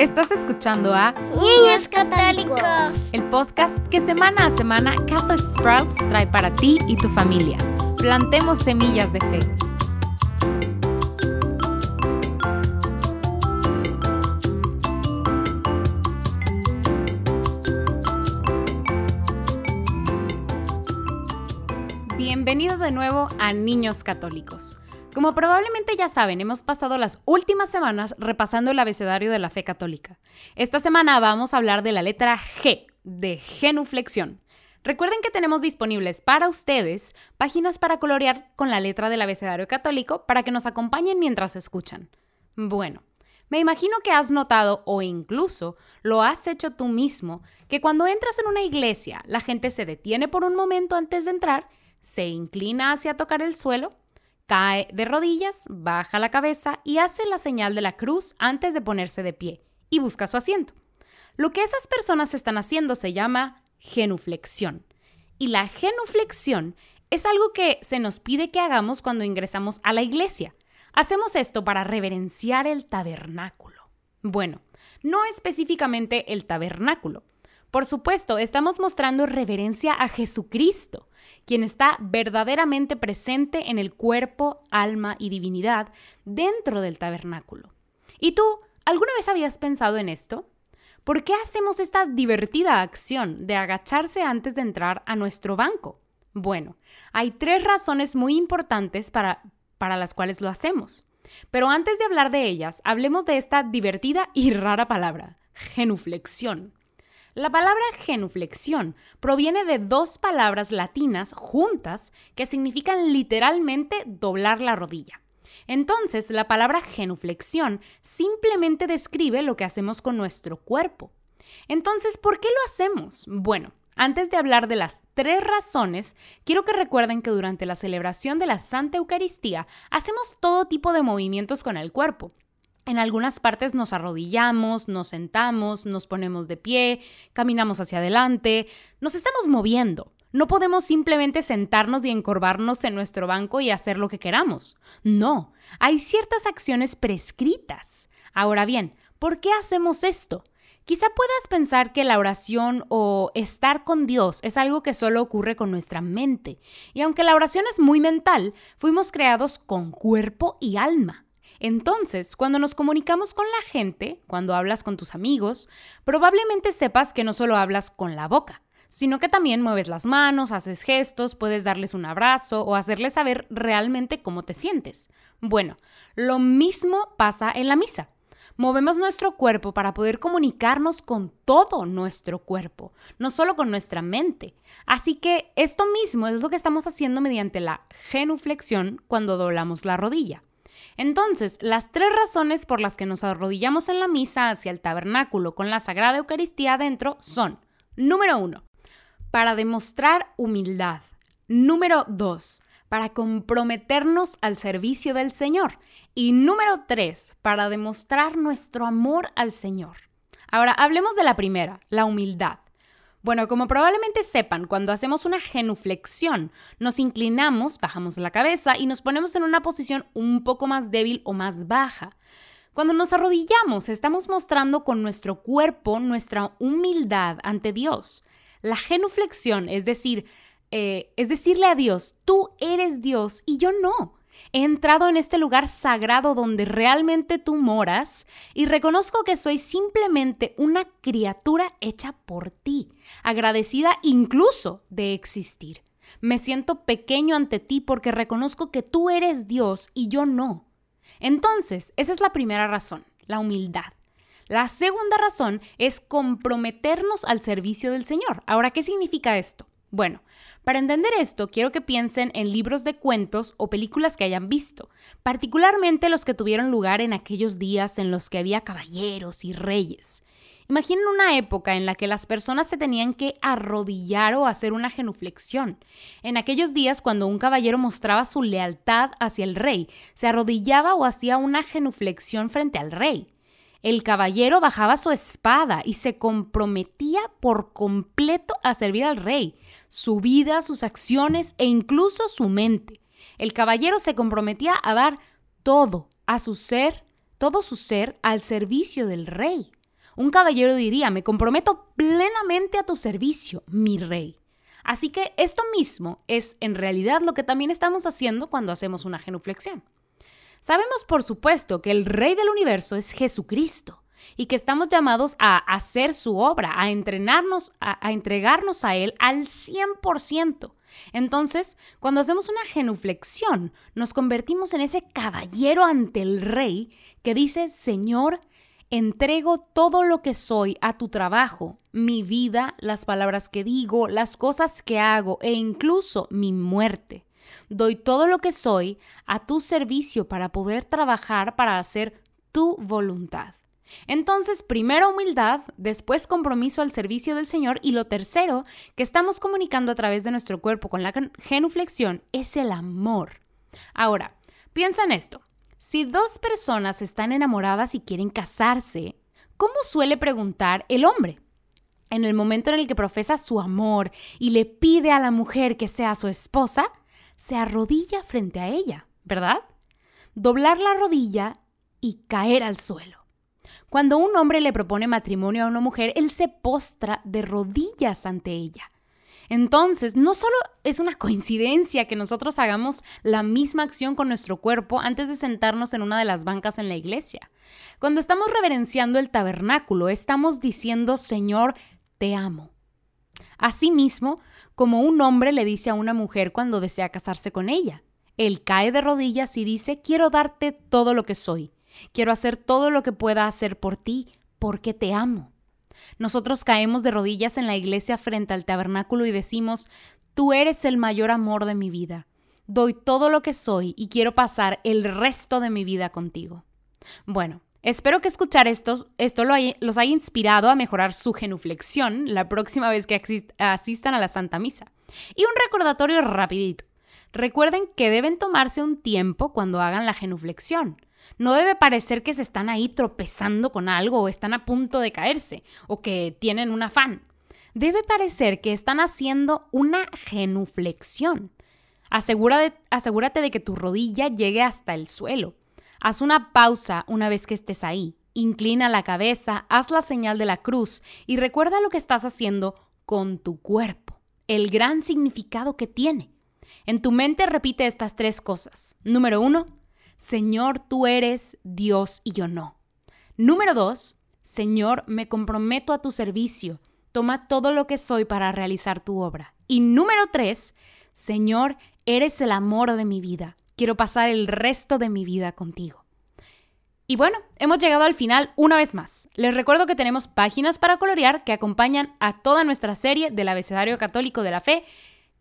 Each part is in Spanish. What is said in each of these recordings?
Estás escuchando a Niños Católicos, el podcast que semana a semana Catholic Sprouts trae para ti y tu familia. Plantemos semillas de fe. Bienvenido de nuevo a Niños Católicos. Como probablemente ya saben, hemos pasado las últimas semanas repasando el abecedario de la fe católica. Esta semana vamos a hablar de la letra G, de genuflexión. Recuerden que tenemos disponibles para ustedes páginas para colorear con la letra del abecedario católico para que nos acompañen mientras escuchan. Bueno, me imagino que has notado o incluso lo has hecho tú mismo, que cuando entras en una iglesia la gente se detiene por un momento antes de entrar, se inclina hacia tocar el suelo cae de rodillas, baja la cabeza y hace la señal de la cruz antes de ponerse de pie y busca su asiento. Lo que esas personas están haciendo se llama genuflexión. Y la genuflexión es algo que se nos pide que hagamos cuando ingresamos a la iglesia. Hacemos esto para reverenciar el tabernáculo. Bueno, no específicamente el tabernáculo. Por supuesto, estamos mostrando reverencia a Jesucristo, quien está verdaderamente presente en el cuerpo, alma y divinidad dentro del tabernáculo. ¿Y tú, alguna vez habías pensado en esto? ¿Por qué hacemos esta divertida acción de agacharse antes de entrar a nuestro banco? Bueno, hay tres razones muy importantes para, para las cuales lo hacemos. Pero antes de hablar de ellas, hablemos de esta divertida y rara palabra, genuflexión. La palabra genuflexión proviene de dos palabras latinas juntas que significan literalmente doblar la rodilla. Entonces, la palabra genuflexión simplemente describe lo que hacemos con nuestro cuerpo. Entonces, ¿por qué lo hacemos? Bueno, antes de hablar de las tres razones, quiero que recuerden que durante la celebración de la Santa Eucaristía hacemos todo tipo de movimientos con el cuerpo. En algunas partes nos arrodillamos, nos sentamos, nos ponemos de pie, caminamos hacia adelante, nos estamos moviendo. No podemos simplemente sentarnos y encorvarnos en nuestro banco y hacer lo que queramos. No, hay ciertas acciones prescritas. Ahora bien, ¿por qué hacemos esto? Quizá puedas pensar que la oración o estar con Dios es algo que solo ocurre con nuestra mente. Y aunque la oración es muy mental, fuimos creados con cuerpo y alma. Entonces, cuando nos comunicamos con la gente, cuando hablas con tus amigos, probablemente sepas que no solo hablas con la boca, sino que también mueves las manos, haces gestos, puedes darles un abrazo o hacerles saber realmente cómo te sientes. Bueno, lo mismo pasa en la misa. Movemos nuestro cuerpo para poder comunicarnos con todo nuestro cuerpo, no solo con nuestra mente. Así que esto mismo es lo que estamos haciendo mediante la genuflexión cuando doblamos la rodilla. Entonces, las tres razones por las que nos arrodillamos en la misa hacia el tabernáculo con la Sagrada Eucaristía adentro son, número uno, para demostrar humildad. Número dos, para comprometernos al servicio del Señor. Y número tres, para demostrar nuestro amor al Señor. Ahora, hablemos de la primera, la humildad. Bueno, como probablemente sepan, cuando hacemos una genuflexión, nos inclinamos, bajamos la cabeza y nos ponemos en una posición un poco más débil o más baja. Cuando nos arrodillamos, estamos mostrando con nuestro cuerpo nuestra humildad ante Dios. La genuflexión, es decir, eh, es decirle a Dios, tú eres Dios y yo no. He entrado en este lugar sagrado donde realmente tú moras y reconozco que soy simplemente una criatura hecha por ti, agradecida incluso de existir. Me siento pequeño ante ti porque reconozco que tú eres Dios y yo no. Entonces, esa es la primera razón, la humildad. La segunda razón es comprometernos al servicio del Señor. Ahora, ¿qué significa esto? Bueno, para entender esto, quiero que piensen en libros de cuentos o películas que hayan visto, particularmente los que tuvieron lugar en aquellos días en los que había caballeros y reyes. Imaginen una época en la que las personas se tenían que arrodillar o hacer una genuflexión. En aquellos días cuando un caballero mostraba su lealtad hacia el rey, se arrodillaba o hacía una genuflexión frente al rey. El caballero bajaba su espada y se comprometía por completo a servir al rey, su vida, sus acciones e incluso su mente. El caballero se comprometía a dar todo a su ser, todo su ser al servicio del rey. Un caballero diría, me comprometo plenamente a tu servicio, mi rey. Así que esto mismo es en realidad lo que también estamos haciendo cuando hacemos una genuflexión. Sabemos, por supuesto, que el Rey del universo es Jesucristo y que estamos llamados a hacer su obra, a entrenarnos, a, entregarnos a Él al 100%. Entonces, cuando hacemos una genuflexión, nos convertimos en ese caballero ante el Rey que dice, Señor, entrego todo lo que soy a tu trabajo, mi vida, las palabras que digo, las cosas que hago e incluso mi muerte. Doy todo lo que soy a tu servicio para poder trabajar para hacer tu voluntad. Entonces, primero humildad, después compromiso al servicio del Señor y lo tercero que estamos comunicando a través de nuestro cuerpo con la genuflexión es el amor. Ahora, piensa en esto. Si dos personas están enamoradas y quieren casarse, ¿cómo suele preguntar el hombre? En el momento en el que profesa su amor y le pide a la mujer que sea su esposa, se arrodilla frente a ella, ¿verdad? Doblar la rodilla y caer al suelo. Cuando un hombre le propone matrimonio a una mujer, él se postra de rodillas ante ella. Entonces, no solo es una coincidencia que nosotros hagamos la misma acción con nuestro cuerpo antes de sentarnos en una de las bancas en la iglesia. Cuando estamos reverenciando el tabernáculo, estamos diciendo, Señor, te amo. Asimismo, como un hombre le dice a una mujer cuando desea casarse con ella. Él cae de rodillas y dice, quiero darte todo lo que soy, quiero hacer todo lo que pueda hacer por ti, porque te amo. Nosotros caemos de rodillas en la iglesia frente al tabernáculo y decimos, tú eres el mayor amor de mi vida, doy todo lo que soy y quiero pasar el resto de mi vida contigo. Bueno, Espero que escuchar esto, esto los haya inspirado a mejorar su genuflexión la próxima vez que asistan a la Santa Misa. Y un recordatorio rapidito. Recuerden que deben tomarse un tiempo cuando hagan la genuflexión. No debe parecer que se están ahí tropezando con algo o están a punto de caerse o que tienen un afán. Debe parecer que están haciendo una genuflexión. asegúrate de que tu rodilla llegue hasta el suelo. Haz una pausa una vez que estés ahí. Inclina la cabeza, haz la señal de la cruz y recuerda lo que estás haciendo con tu cuerpo, el gran significado que tiene. En tu mente repite estas tres cosas. Número uno, Señor, tú eres Dios y yo no. Número dos, Señor, me comprometo a tu servicio. Toma todo lo que soy para realizar tu obra. Y número tres, Señor, eres el amor de mi vida. Quiero pasar el resto de mi vida contigo. Y bueno, hemos llegado al final una vez más. Les recuerdo que tenemos páginas para colorear que acompañan a toda nuestra serie del abecedario católico de la fe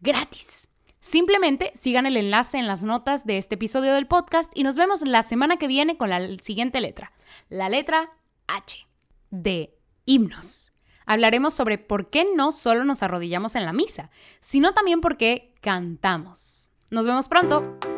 gratis. Simplemente sigan el enlace en las notas de este episodio del podcast y nos vemos la semana que viene con la siguiente letra, la letra H, de himnos. Hablaremos sobre por qué no solo nos arrodillamos en la misa, sino también por qué cantamos. Nos vemos pronto.